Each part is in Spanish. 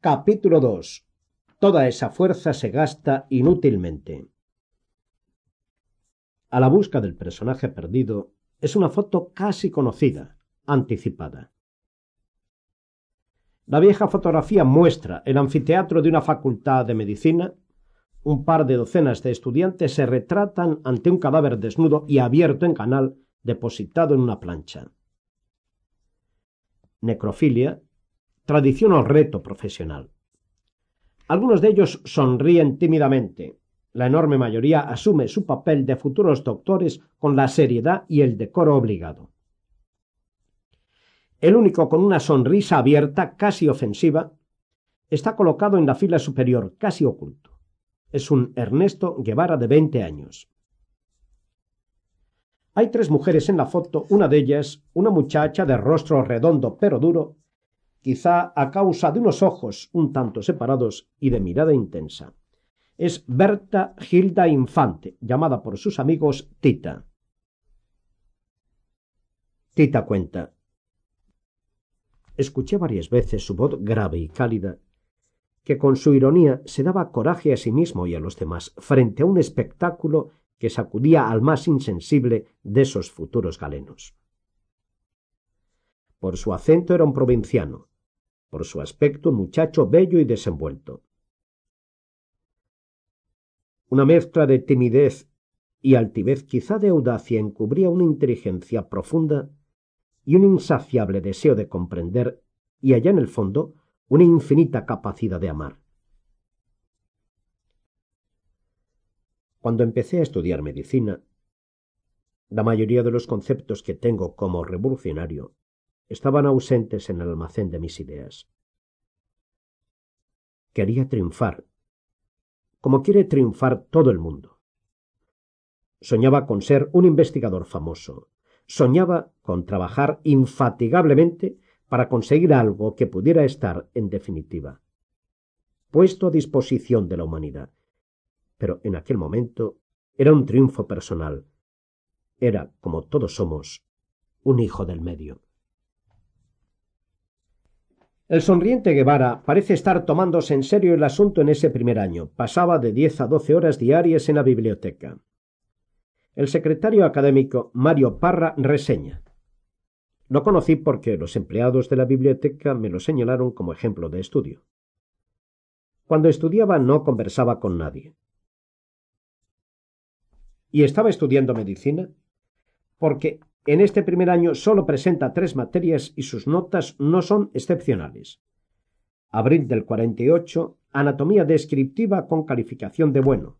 Capítulo 2. Toda esa fuerza se gasta inútilmente. A la busca del personaje perdido es una foto casi conocida, anticipada. La vieja fotografía muestra el anfiteatro de una facultad de medicina. Un par de docenas de estudiantes se retratan ante un cadáver desnudo y abierto en canal depositado en una plancha. Necrofilia tradición o reto profesional. Algunos de ellos sonríen tímidamente. La enorme mayoría asume su papel de futuros doctores con la seriedad y el decoro obligado. El único con una sonrisa abierta, casi ofensiva, está colocado en la fila superior, casi oculto. Es un Ernesto Guevara de 20 años. Hay tres mujeres en la foto, una de ellas, una muchacha de rostro redondo pero duro, quizá a causa de unos ojos un tanto separados y de mirada intensa. Es Berta Gilda Infante, llamada por sus amigos Tita. Tita cuenta. Escuché varias veces su voz grave y cálida, que con su ironía se daba coraje a sí mismo y a los demás frente a un espectáculo que sacudía al más insensible de esos futuros galenos. Por su acento era un provinciano, por su aspecto un muchacho bello y desenvuelto. Una mezcla de timidez y altivez, quizá de audacia, encubría una inteligencia profunda y un insaciable deseo de comprender, y allá en el fondo una infinita capacidad de amar. Cuando empecé a estudiar medicina, la mayoría de los conceptos que tengo como revolucionario estaban ausentes en el almacén de mis ideas. Quería triunfar, como quiere triunfar todo el mundo. Soñaba con ser un investigador famoso. Soñaba con trabajar infatigablemente para conseguir algo que pudiera estar, en definitiva, puesto a disposición de la humanidad. Pero en aquel momento era un triunfo personal. Era, como todos somos, un hijo del medio. El sonriente Guevara parece estar tomándose en serio el asunto en ese primer año. Pasaba de diez a doce horas diarias en la biblioteca. El secretario académico Mario Parra reseña. Lo conocí porque los empleados de la biblioteca me lo señalaron como ejemplo de estudio. Cuando estudiaba no conversaba con nadie. ¿Y estaba estudiando medicina? Porque en este primer año solo presenta tres materias y sus notas no son excepcionales. Abril del 48, anatomía descriptiva con calificación de bueno.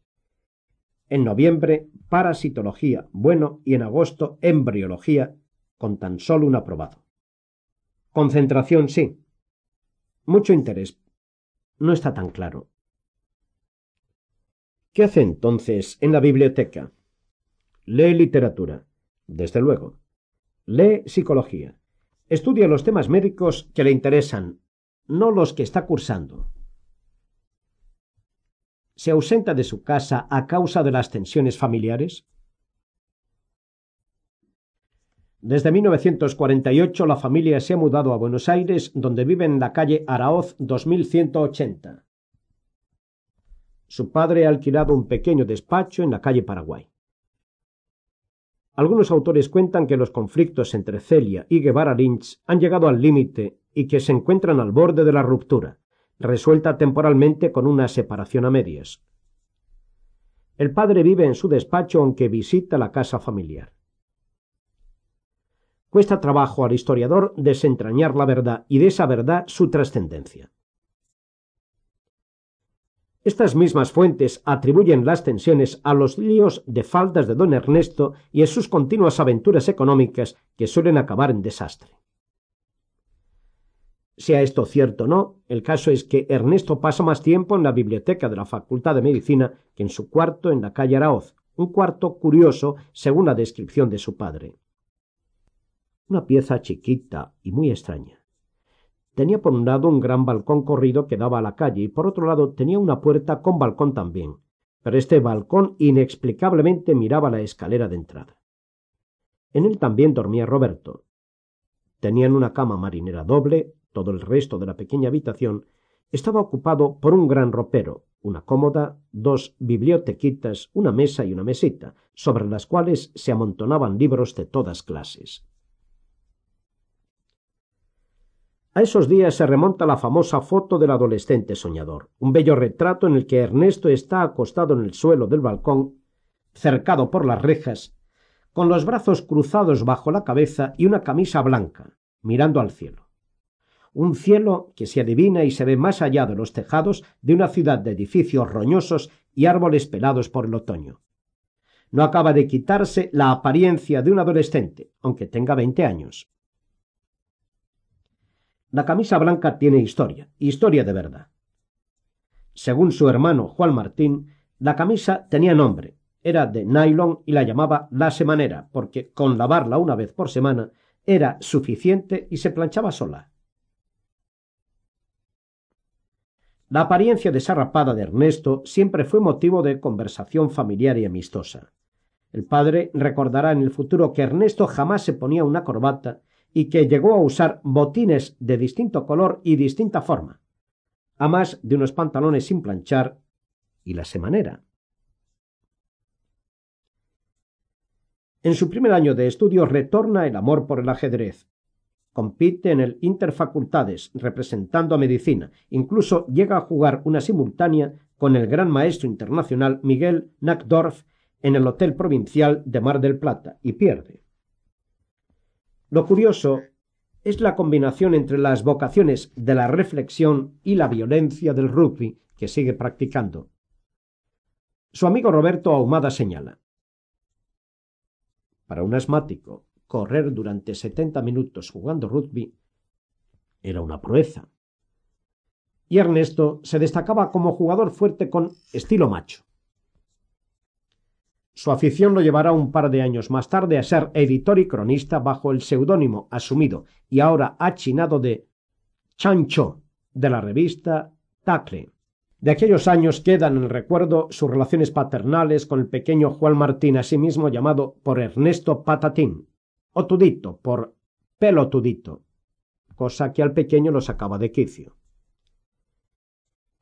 En noviembre, parasitología, bueno, y en agosto, embriología, con tan solo un aprobado. Concentración sí. Mucho interés. No está tan claro. ¿Qué hace entonces en la biblioteca? Lee literatura desde luego. Lee psicología. Estudia los temas médicos que le interesan, no los que está cursando. ¿Se ausenta de su casa a causa de las tensiones familiares? Desde 1948 la familia se ha mudado a Buenos Aires, donde vive en la calle Araoz 2180. Su padre ha alquilado un pequeño despacho en la calle Paraguay. Algunos autores cuentan que los conflictos entre Celia y Guevara Lynch han llegado al límite y que se encuentran al borde de la ruptura, resuelta temporalmente con una separación a medias. El padre vive en su despacho aunque visita la casa familiar. Cuesta trabajo al historiador desentrañar la verdad y de esa verdad su trascendencia. Estas mismas fuentes atribuyen las tensiones a los líos de faldas de don Ernesto y a sus continuas aventuras económicas que suelen acabar en desastre. Sea esto cierto o no, el caso es que Ernesto pasa más tiempo en la biblioteca de la Facultad de Medicina que en su cuarto en la calle Araoz, un cuarto curioso según la descripción de su padre. Una pieza chiquita y muy extraña. Tenía por un lado un gran balcón corrido que daba a la calle y por otro lado tenía una puerta con balcón también, pero este balcón inexplicablemente miraba la escalera de entrada. En él también dormía Roberto. Tenían una cama marinera doble, todo el resto de la pequeña habitación, estaba ocupado por un gran ropero, una cómoda, dos bibliotequitas, una mesa y una mesita, sobre las cuales se amontonaban libros de todas clases. A esos días se remonta la famosa foto del adolescente soñador, un bello retrato en el que Ernesto está acostado en el suelo del balcón, cercado por las rejas, con los brazos cruzados bajo la cabeza y una camisa blanca, mirando al cielo un cielo que se adivina y se ve más allá de los tejados de una ciudad de edificios roñosos y árboles pelados por el otoño. No acaba de quitarse la apariencia de un adolescente, aunque tenga veinte años. La camisa blanca tiene historia, historia de verdad. Según su hermano Juan Martín, la camisa tenía nombre, era de nylon y la llamaba la semanera, porque con lavarla una vez por semana era suficiente y se planchaba sola. La apariencia desarrapada de Ernesto siempre fue motivo de conversación familiar y amistosa. El padre recordará en el futuro que Ernesto jamás se ponía una corbata y que llegó a usar botines de distinto color y distinta forma, a más de unos pantalones sin planchar y la semanera. En su primer año de estudio retorna el amor por el ajedrez, compite en el Interfacultades representando a medicina, incluso llega a jugar una simultánea con el gran maestro internacional Miguel Nackdorf en el Hotel Provincial de Mar del Plata y pierde. Lo curioso es la combinación entre las vocaciones de la reflexión y la violencia del rugby que sigue practicando. Su amigo Roberto Ahumada señala. Para un asmático correr durante setenta minutos jugando rugby era una proeza. Y Ernesto se destacaba como jugador fuerte con estilo macho. Su afición lo llevará un par de años más tarde a ser editor y cronista bajo el seudónimo asumido y ahora achinado de Chancho de la revista Tacle. De aquellos años quedan en el recuerdo sus relaciones paternales con el pequeño Juan Martín, asimismo llamado por Ernesto Patatín, o Tudito por pelo Tudito, cosa que al pequeño lo sacaba de quicio.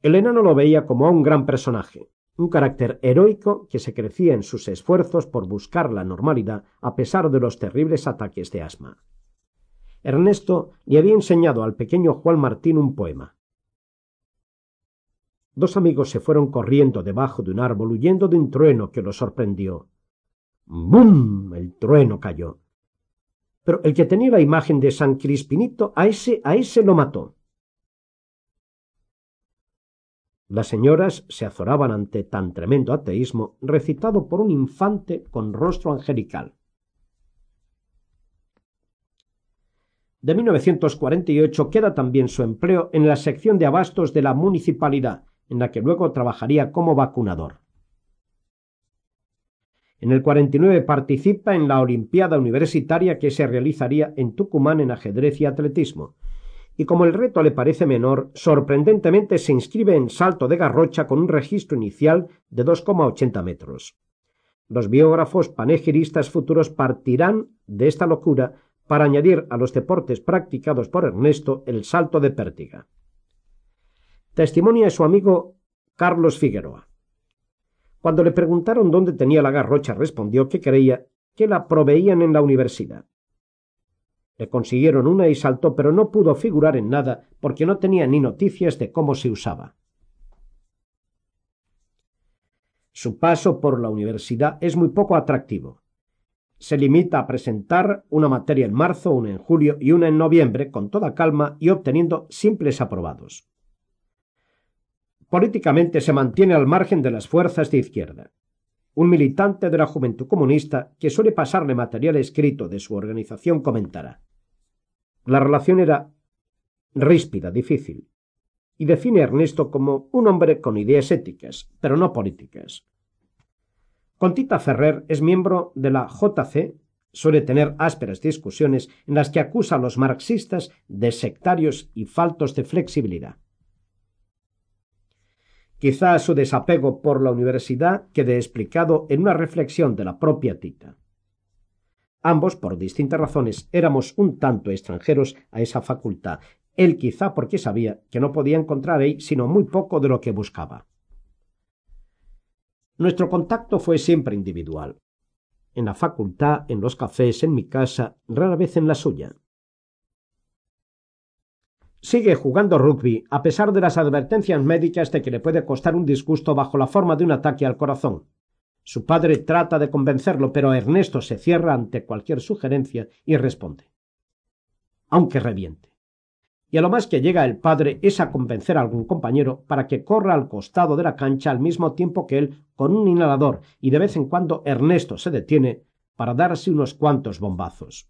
El enano lo veía como a un gran personaje, un carácter heroico que se crecía en sus esfuerzos por buscar la normalidad a pesar de los terribles ataques de asma. Ernesto le había enseñado al pequeño Juan Martín un poema. Dos amigos se fueron corriendo debajo de un árbol huyendo de un trueno que los sorprendió. ¡Bum! El trueno cayó pero el que tenía la imagen de San Crispinito, a ese, a ese lo mató. Las señoras se azoraban ante tan tremendo ateísmo recitado por un infante con rostro angelical. De 1948 queda también su empleo en la sección de abastos de la municipalidad, en la que luego trabajaría como vacunador. En el 49 participa en la Olimpiada Universitaria que se realizaría en Tucumán en ajedrez y atletismo. Y como el reto le parece menor, sorprendentemente se inscribe en salto de garrocha con un registro inicial de 2,80 metros. Los biógrafos panegiristas futuros partirán de esta locura para añadir a los deportes practicados por Ernesto el salto de pértiga. Testimonia su amigo Carlos Figueroa. Cuando le preguntaron dónde tenía la garrocha, respondió que creía que la proveían en la universidad. Le consiguieron una y saltó, pero no pudo figurar en nada porque no tenía ni noticias de cómo se usaba. Su paso por la universidad es muy poco atractivo. Se limita a presentar una materia en marzo, una en julio y una en noviembre con toda calma y obteniendo simples aprobados políticamente se mantiene al margen de las fuerzas de izquierda. Un militante de la Juventud Comunista que suele pasarle material escrito de su organización comentará. La relación era ríspida, difícil, y define a Ernesto como un hombre con ideas éticas, pero no políticas. Contita Ferrer es miembro de la JC, suele tener ásperas discusiones en las que acusa a los marxistas de sectarios y faltos de flexibilidad. Quizá su desapego por la universidad quede explicado en una reflexión de la propia Tita. Ambos, por distintas razones, éramos un tanto extranjeros a esa facultad, él quizá porque sabía que no podía encontrar ahí sino muy poco de lo que buscaba. Nuestro contacto fue siempre individual. En la facultad, en los cafés, en mi casa, rara vez en la suya. Sigue jugando rugby a pesar de las advertencias médicas de que le puede costar un disgusto bajo la forma de un ataque al corazón. Su padre trata de convencerlo, pero Ernesto se cierra ante cualquier sugerencia y responde. Aunque reviente. Y a lo más que llega el padre es a convencer a algún compañero para que corra al costado de la cancha al mismo tiempo que él con un inhalador y de vez en cuando Ernesto se detiene para darse unos cuantos bombazos.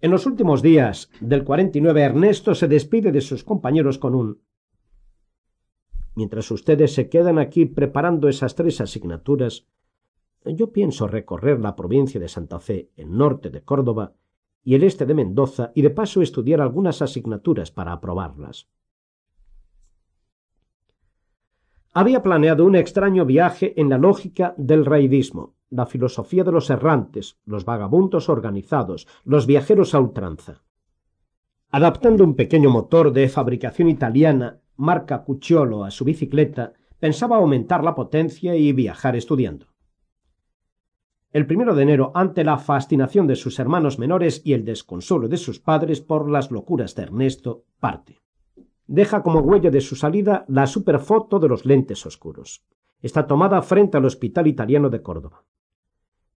En los últimos días del 49 Ernesto se despide de sus compañeros con un Mientras ustedes se quedan aquí preparando esas tres asignaturas, yo pienso recorrer la provincia de Santa Fe, el norte de Córdoba y el este de Mendoza, y de paso estudiar algunas asignaturas para aprobarlas. Había planeado un extraño viaje en la lógica del raidismo, la filosofía de los errantes, los vagabundos organizados, los viajeros a ultranza. Adaptando un pequeño motor de fabricación italiana marca Cucciolo a su bicicleta, pensaba aumentar la potencia y viajar estudiando. El primero de enero, ante la fascinación de sus hermanos menores y el desconsuelo de sus padres por las locuras de Ernesto, parte. Deja como huella de su salida la superfoto de los lentes oscuros. Está tomada frente al Hospital Italiano de Córdoba.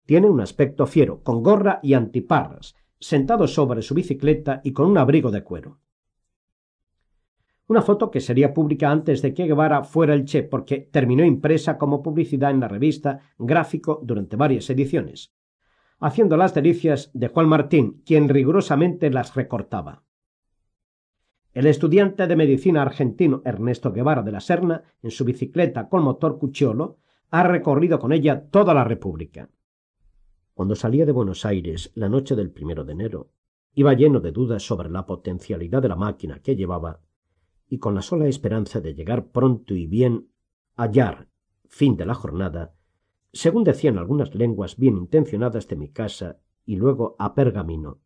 Tiene un aspecto fiero, con gorra y antiparras, sentado sobre su bicicleta y con un abrigo de cuero. Una foto que sería pública antes de que Guevara fuera el Che, porque terminó impresa como publicidad en la revista Gráfico durante varias ediciones, haciendo las delicias de Juan Martín, quien rigurosamente las recortaba. El estudiante de medicina argentino Ernesto Guevara de la Serna, en su bicicleta con motor Cucciolo, ha recorrido con ella toda la República. Cuando salía de Buenos Aires la noche del primero de enero, iba lleno de dudas sobre la potencialidad de la máquina que llevaba y con la sola esperanza de llegar pronto y bien hallar fin de la jornada, según decían algunas lenguas bien intencionadas de mi casa, y luego a Pergamino.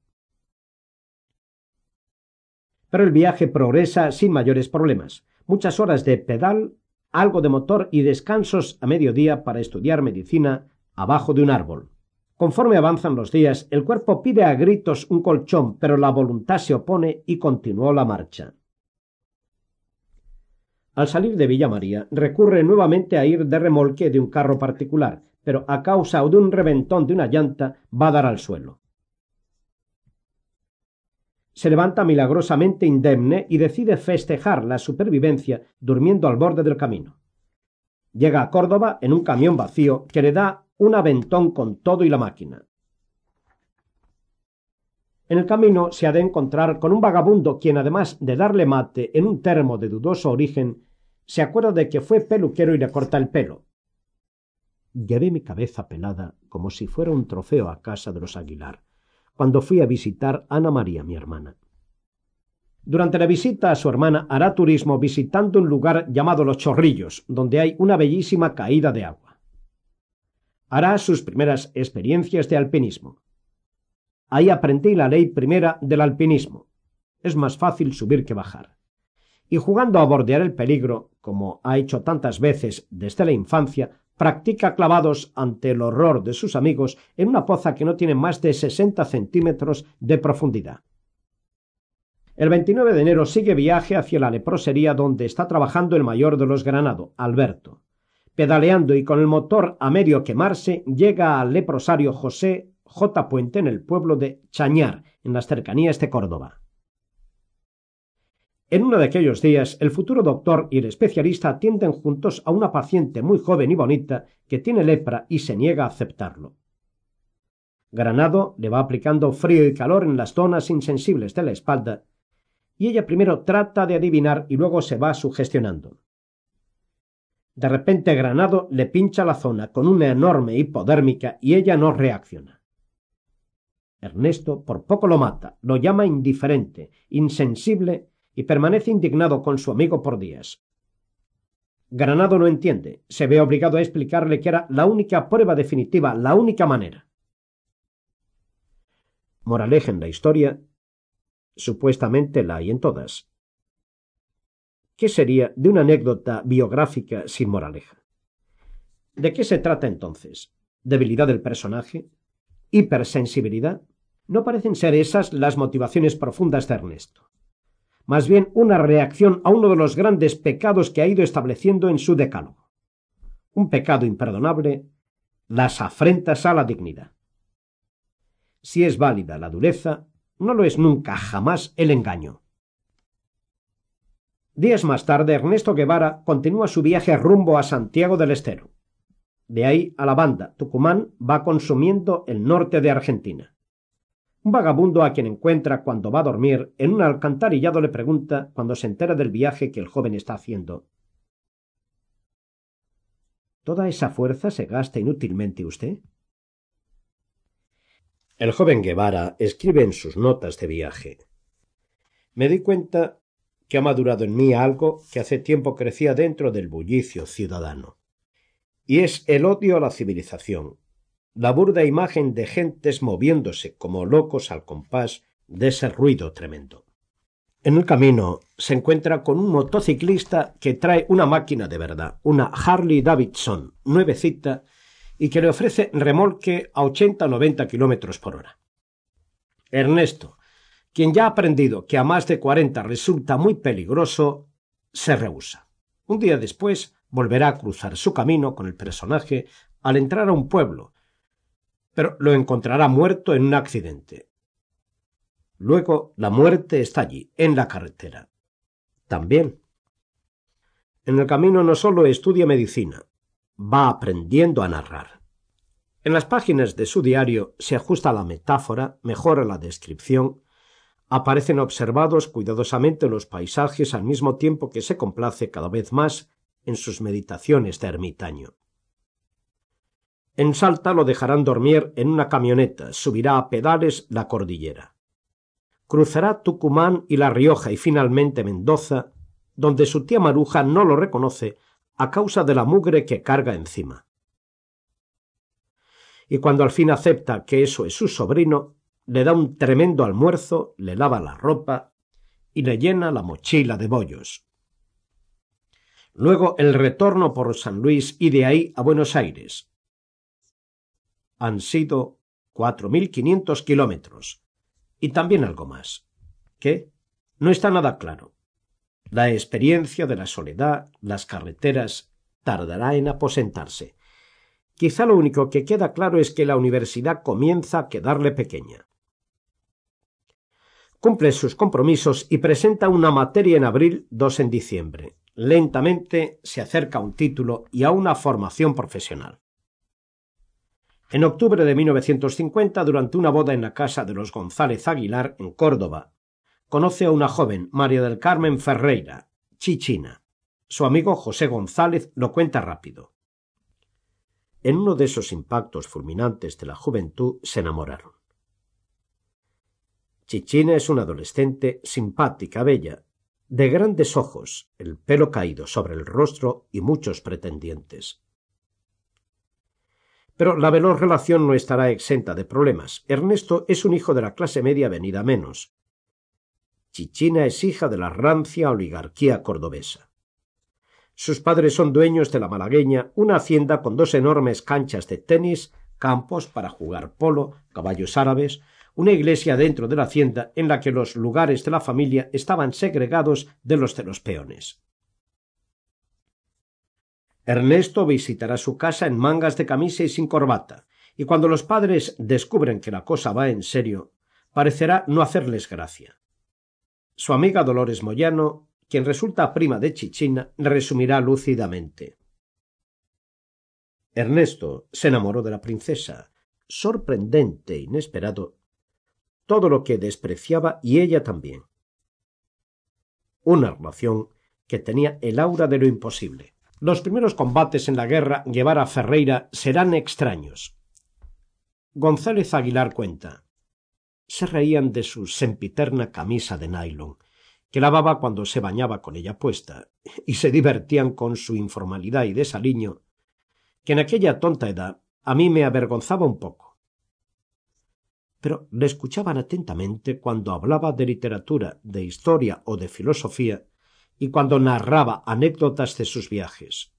Pero el viaje progresa sin mayores problemas. Muchas horas de pedal, algo de motor y descansos a mediodía para estudiar medicina abajo de un árbol. Conforme avanzan los días, el cuerpo pide a gritos un colchón, pero la voluntad se opone y continuó la marcha. Al salir de Villa María, recurre nuevamente a ir de remolque de un carro particular, pero a causa de un reventón de una llanta va a dar al suelo. Se levanta milagrosamente indemne y decide festejar la supervivencia durmiendo al borde del camino. Llega a Córdoba en un camión vacío que le da un aventón con todo y la máquina. En el camino se ha de encontrar con un vagabundo quien, además de darle mate en un termo de dudoso origen, se acuerda de que fue peluquero y le corta el pelo. Llevé mi cabeza pelada como si fuera un trofeo a casa de los Aguilar, cuando fui a visitar a Ana María, mi hermana. Durante la visita a su hermana hará turismo visitando un lugar llamado Los Chorrillos, donde hay una bellísima caída de agua. Hará sus primeras experiencias de alpinismo. Ahí aprendí la ley primera del alpinismo. Es más fácil subir que bajar. Y jugando a bordear el peligro, como ha hecho tantas veces desde la infancia, practica clavados ante el horror de sus amigos en una poza que no tiene más de sesenta centímetros de profundidad. El 29 de enero sigue viaje hacia la leprosería donde está trabajando el mayor de los Granado, Alberto. Pedaleando y con el motor a medio quemarse, llega al leprosario José J. Puente en el pueblo de Chañar, en las cercanías de Córdoba. En uno de aquellos días, el futuro doctor y el especialista atienden juntos a una paciente muy joven y bonita que tiene lepra y se niega a aceptarlo. Granado le va aplicando frío y calor en las zonas insensibles de la espalda, y ella primero trata de adivinar y luego se va sugestionando. De repente Granado le pincha la zona con una enorme hipodérmica y ella no reacciona. Ernesto por poco lo mata, lo llama indiferente, insensible y permanece indignado con su amigo por días. Granado no entiende, se ve obligado a explicarle que era la única prueba definitiva, la única manera. Moraleja en la historia, Supuestamente la hay en todas. ¿Qué sería de una anécdota biográfica sin moraleja? ¿De qué se trata entonces? ¿Debilidad del personaje? ¿Hipersensibilidad? No parecen ser esas las motivaciones profundas de Ernesto. Más bien una reacción a uno de los grandes pecados que ha ido estableciendo en su decálogo. Un pecado imperdonable, las afrentas a la dignidad. Si es válida la dureza, no lo es nunca jamás el engaño. Días más tarde, Ernesto Guevara continúa su viaje rumbo a Santiago del Estero. De ahí a la banda, Tucumán va consumiendo el norte de Argentina. Un vagabundo a quien encuentra cuando va a dormir en un alcantarillado le pregunta, cuando se entera del viaje que el joven está haciendo ¿Toda esa fuerza se gasta inútilmente usted? El joven Guevara escribe en sus notas de viaje Me di cuenta que ha madurado en mí algo que hace tiempo crecía dentro del bullicio ciudadano. Y es el odio a la civilización, la burda imagen de gentes moviéndose como locos al compás de ese ruido tremendo. En el camino se encuentra con un motociclista que trae una máquina de verdad, una Harley Davidson nuevecita, y que le ofrece remolque a ochenta o noventa kilómetros por hora. Ernesto, quien ya ha aprendido que a más de cuarenta resulta muy peligroso, se rehúsa. Un día después volverá a cruzar su camino con el personaje al entrar a un pueblo, pero lo encontrará muerto en un accidente. Luego la muerte está allí, en la carretera. También. En el camino no solo estudia medicina, va aprendiendo a narrar. En las páginas de su diario se ajusta la metáfora, mejora la descripción, aparecen observados cuidadosamente los paisajes al mismo tiempo que se complace cada vez más en sus meditaciones de ermitaño. En Salta lo dejarán dormir en una camioneta, subirá a pedales la cordillera. Cruzará Tucumán y La Rioja y finalmente Mendoza, donde su tía Maruja no lo reconoce a causa de la mugre que carga encima. Y cuando al fin acepta que eso es su sobrino, le da un tremendo almuerzo, le lava la ropa y le llena la mochila de bollos. Luego el retorno por San Luis y de ahí a Buenos Aires. Han sido cuatro mil quinientos kilómetros y también algo más. ¿Qué? No está nada claro. La experiencia de la soledad, las carreteras, tardará en aposentarse. Quizá lo único que queda claro es que la universidad comienza a quedarle pequeña. Cumple sus compromisos y presenta una materia en abril, dos en diciembre. Lentamente se acerca a un título y a una formación profesional. En octubre de 1950, durante una boda en la casa de los González Aguilar, en Córdoba, conoce a una joven, María del Carmen Ferreira, chichina. Su amigo José González lo cuenta rápido. En uno de esos impactos fulminantes de la juventud se enamoraron. Chichina es una adolescente simpática, bella, de grandes ojos, el pelo caído sobre el rostro y muchos pretendientes. Pero la veloz relación no estará exenta de problemas. Ernesto es un hijo de la clase media venida menos, Chichina es hija de la rancia oligarquía cordobesa. Sus padres son dueños de la malagueña, una hacienda con dos enormes canchas de tenis, campos para jugar polo, caballos árabes, una iglesia dentro de la hacienda en la que los lugares de la familia estaban segregados de los de los peones. Ernesto visitará su casa en mangas de camisa y sin corbata, y cuando los padres descubren que la cosa va en serio, parecerá no hacerles gracia. Su amiga Dolores Moyano, quien resulta prima de Chichina, resumirá lúcidamente. Ernesto se enamoró de la princesa, sorprendente, inesperado, todo lo que despreciaba y ella también. Una relación que tenía el aura de lo imposible. Los primeros combates en la guerra Guevara Ferreira serán extraños. González Aguilar cuenta se reían de su sempiterna camisa de nylon, que lavaba cuando se bañaba con ella puesta, y se divertían con su informalidad y desaliño, que en aquella tonta edad a mí me avergonzaba un poco. Pero le escuchaban atentamente cuando hablaba de literatura, de historia o de filosofía, y cuando narraba anécdotas de sus viajes.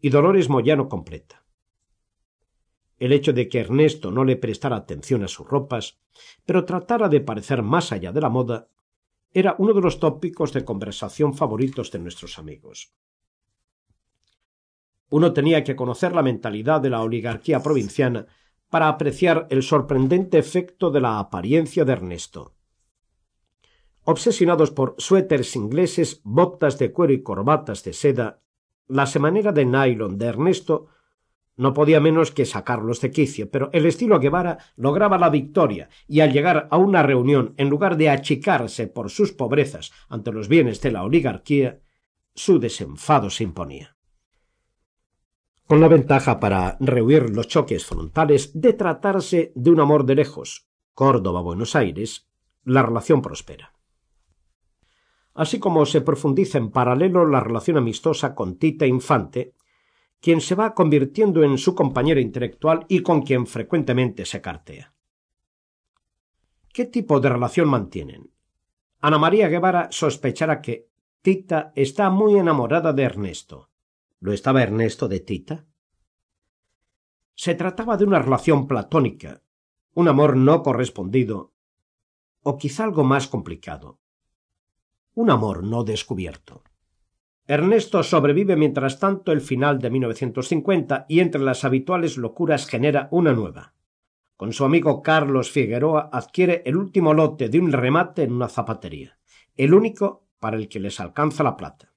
Y Dolores Moyano completa. El hecho de que Ernesto no le prestara atención a sus ropas, pero tratara de parecer más allá de la moda, era uno de los tópicos de conversación favoritos de nuestros amigos. Uno tenía que conocer la mentalidad de la oligarquía provinciana para apreciar el sorprendente efecto de la apariencia de Ernesto. Obsesionados por suéteres ingleses, botas de cuero y corbatas de seda, la semanera de nylon de Ernesto no podía menos que sacarlos de quicio, pero el estilo Guevara lograba la victoria, y al llegar a una reunión, en lugar de achicarse por sus pobrezas ante los bienes de la oligarquía, su desenfado se imponía. Con la ventaja para rehuir los choques frontales de tratarse de un amor de lejos, Córdoba-Buenos Aires, la relación prospera. Así como se profundiza en paralelo la relación amistosa con Tita Infante, quien se va convirtiendo en su compañero intelectual y con quien frecuentemente se cartea. ¿Qué tipo de relación mantienen? Ana María Guevara sospechará que Tita está muy enamorada de Ernesto. ¿Lo estaba Ernesto de Tita? Se trataba de una relación platónica, un amor no correspondido, o quizá algo más complicado, un amor no descubierto. Ernesto sobrevive mientras tanto el final de 1950 y entre las habituales locuras genera una nueva. Con su amigo Carlos Figueroa adquiere el último lote de un remate en una zapatería, el único para el que les alcanza la plata.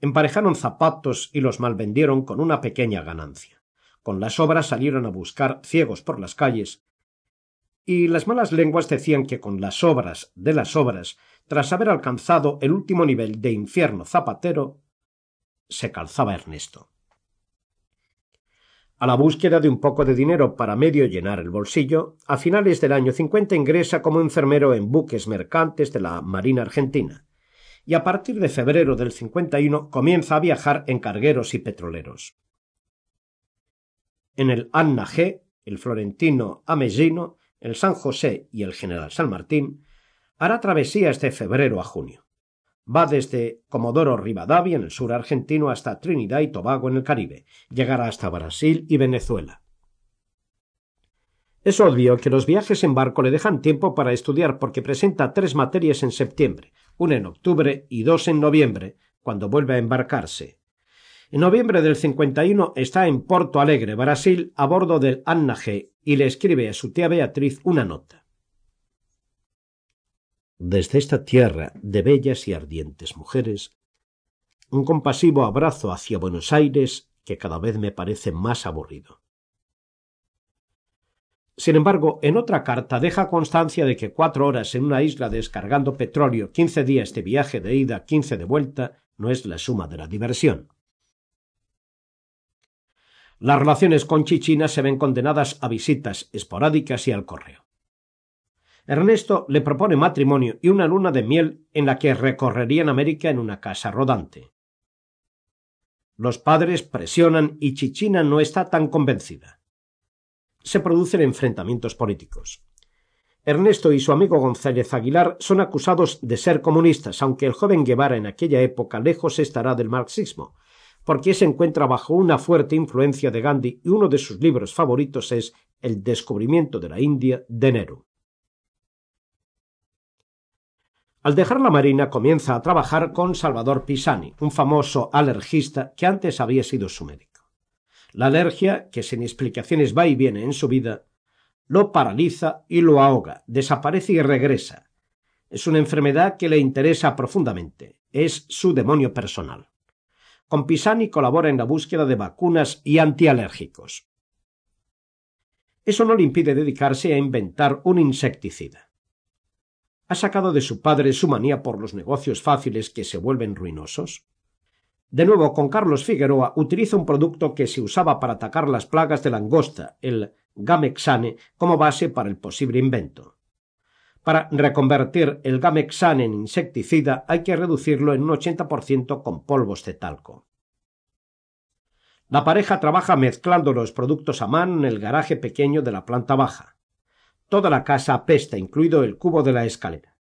Emparejaron zapatos y los malvendieron con una pequeña ganancia. Con las obras salieron a buscar ciegos por las calles, y las malas lenguas decían que con las obras de las obras tras haber alcanzado el último nivel de infierno zapatero, se calzaba Ernesto. A la búsqueda de un poco de dinero para medio llenar el bolsillo, a finales del año 50 ingresa como enfermero en buques mercantes de la Marina Argentina, y a partir de febrero del 51 comienza a viajar en cargueros y petroleros. En el Anna G, el Florentino Amesino, el San José y el General San Martín, hará travesías de febrero a junio. Va desde Comodoro Rivadavia en el sur argentino hasta Trinidad y Tobago en el Caribe. Llegará hasta Brasil y Venezuela. Es obvio que los viajes en barco le dejan tiempo para estudiar porque presenta tres materias en septiembre, una en octubre y dos en noviembre, cuando vuelve a embarcarse. En noviembre del 51 está en Porto Alegre, Brasil, a bordo del Anna G, y le escribe a su tía Beatriz una nota desde esta tierra de bellas y ardientes mujeres, un compasivo abrazo hacia Buenos Aires que cada vez me parece más aburrido. Sin embargo, en otra carta deja constancia de que cuatro horas en una isla descargando petróleo, quince días de viaje de ida, quince de vuelta, no es la suma de la diversión. Las relaciones con Chichina se ven condenadas a visitas esporádicas y al correo. Ernesto le propone matrimonio y una luna de miel en la que recorrerían América en una casa rodante. Los padres presionan y Chichina no está tan convencida. Se producen enfrentamientos políticos. Ernesto y su amigo González Aguilar son acusados de ser comunistas, aunque el joven Guevara en aquella época lejos estará del marxismo, porque se encuentra bajo una fuerte influencia de Gandhi y uno de sus libros favoritos es El descubrimiento de la India de Nehru. Al dejar la Marina comienza a trabajar con Salvador Pisani, un famoso alergista que antes había sido su médico. La alergia, que sin explicaciones va y viene en su vida, lo paraliza y lo ahoga, desaparece y regresa. Es una enfermedad que le interesa profundamente, es su demonio personal. Con Pisani colabora en la búsqueda de vacunas y antialérgicos. Eso no le impide dedicarse a inventar un insecticida ha sacado de su padre su manía por los negocios fáciles que se vuelven ruinosos? De nuevo, con Carlos Figueroa utiliza un producto que se usaba para atacar las plagas de langosta, el Gamexane, como base para el posible invento. Para reconvertir el Gamexane en insecticida hay que reducirlo en un 80% con polvos de talco. La pareja trabaja mezclando los productos a mano en el garaje pequeño de la planta baja. Toda la casa apesta, incluido el cubo de la escalera.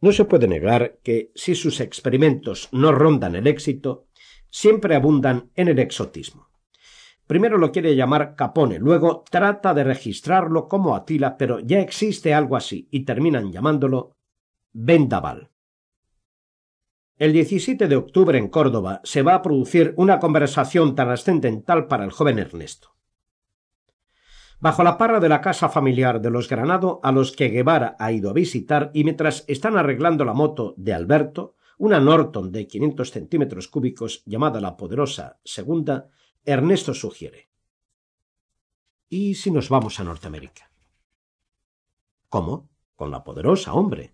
No se puede negar que, si sus experimentos no rondan el éxito, siempre abundan en el exotismo. Primero lo quiere llamar Capone, luego trata de registrarlo como Atila, pero ya existe algo así y terminan llamándolo Vendaval. El 17 de octubre en Córdoba se va a producir una conversación trascendental para el joven Ernesto. Bajo la parra de la casa familiar de los Granado, a los que Guevara ha ido a visitar, y mientras están arreglando la moto de Alberto, una Norton de 500 centímetros cúbicos llamada la Poderosa Segunda, Ernesto sugiere. ¿Y si nos vamos a Norteamérica? ¿Cómo? Con la poderosa, hombre.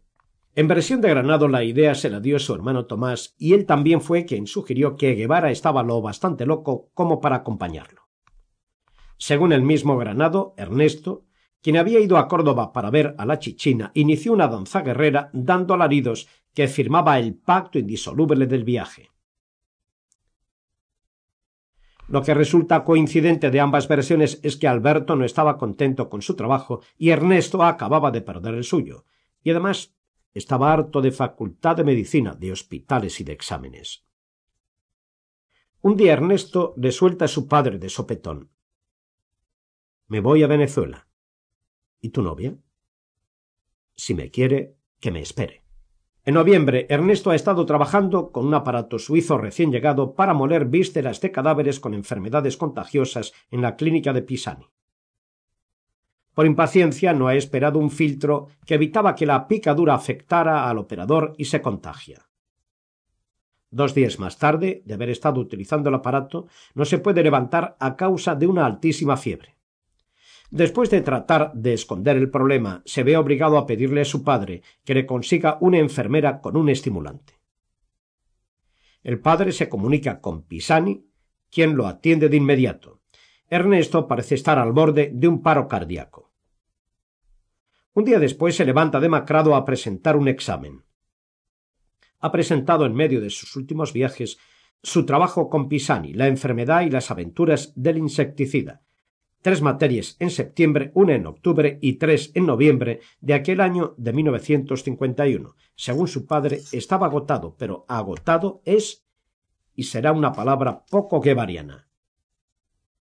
En versión de Granado la idea se la dio su hermano Tomás y él también fue quien sugirió que Guevara estaba lo bastante loco como para acompañarlo. Según el mismo Granado, Ernesto, quien había ido a Córdoba para ver a la Chichina, inició una danza guerrera dando alaridos que firmaba el pacto indisoluble del viaje. Lo que resulta coincidente de ambas versiones es que Alberto no estaba contento con su trabajo y Ernesto acababa de perder el suyo, y además estaba harto de facultad de medicina, de hospitales y de exámenes. Un día Ernesto le suelta a su padre de sopetón. Me voy a Venezuela. ¿Y tu novia? Si me quiere, que me espere. En noviembre, Ernesto ha estado trabajando con un aparato suizo recién llegado para moler vísceras de cadáveres con enfermedades contagiosas en la clínica de Pisani. Por impaciencia no ha esperado un filtro que evitaba que la picadura afectara al operador y se contagia. Dos días más tarde, de haber estado utilizando el aparato, no se puede levantar a causa de una altísima fiebre. Después de tratar de esconder el problema, se ve obligado a pedirle a su padre que le consiga una enfermera con un estimulante. El padre se comunica con Pisani, quien lo atiende de inmediato. Ernesto parece estar al borde de un paro cardíaco. Un día después se levanta demacrado a presentar un examen. Ha presentado en medio de sus últimos viajes su trabajo con Pisani, la enfermedad y las aventuras del insecticida, tres materias en septiembre, una en octubre y tres en noviembre de aquel año de 1951. Según su padre, estaba agotado, pero agotado es y será una palabra poco guevariana.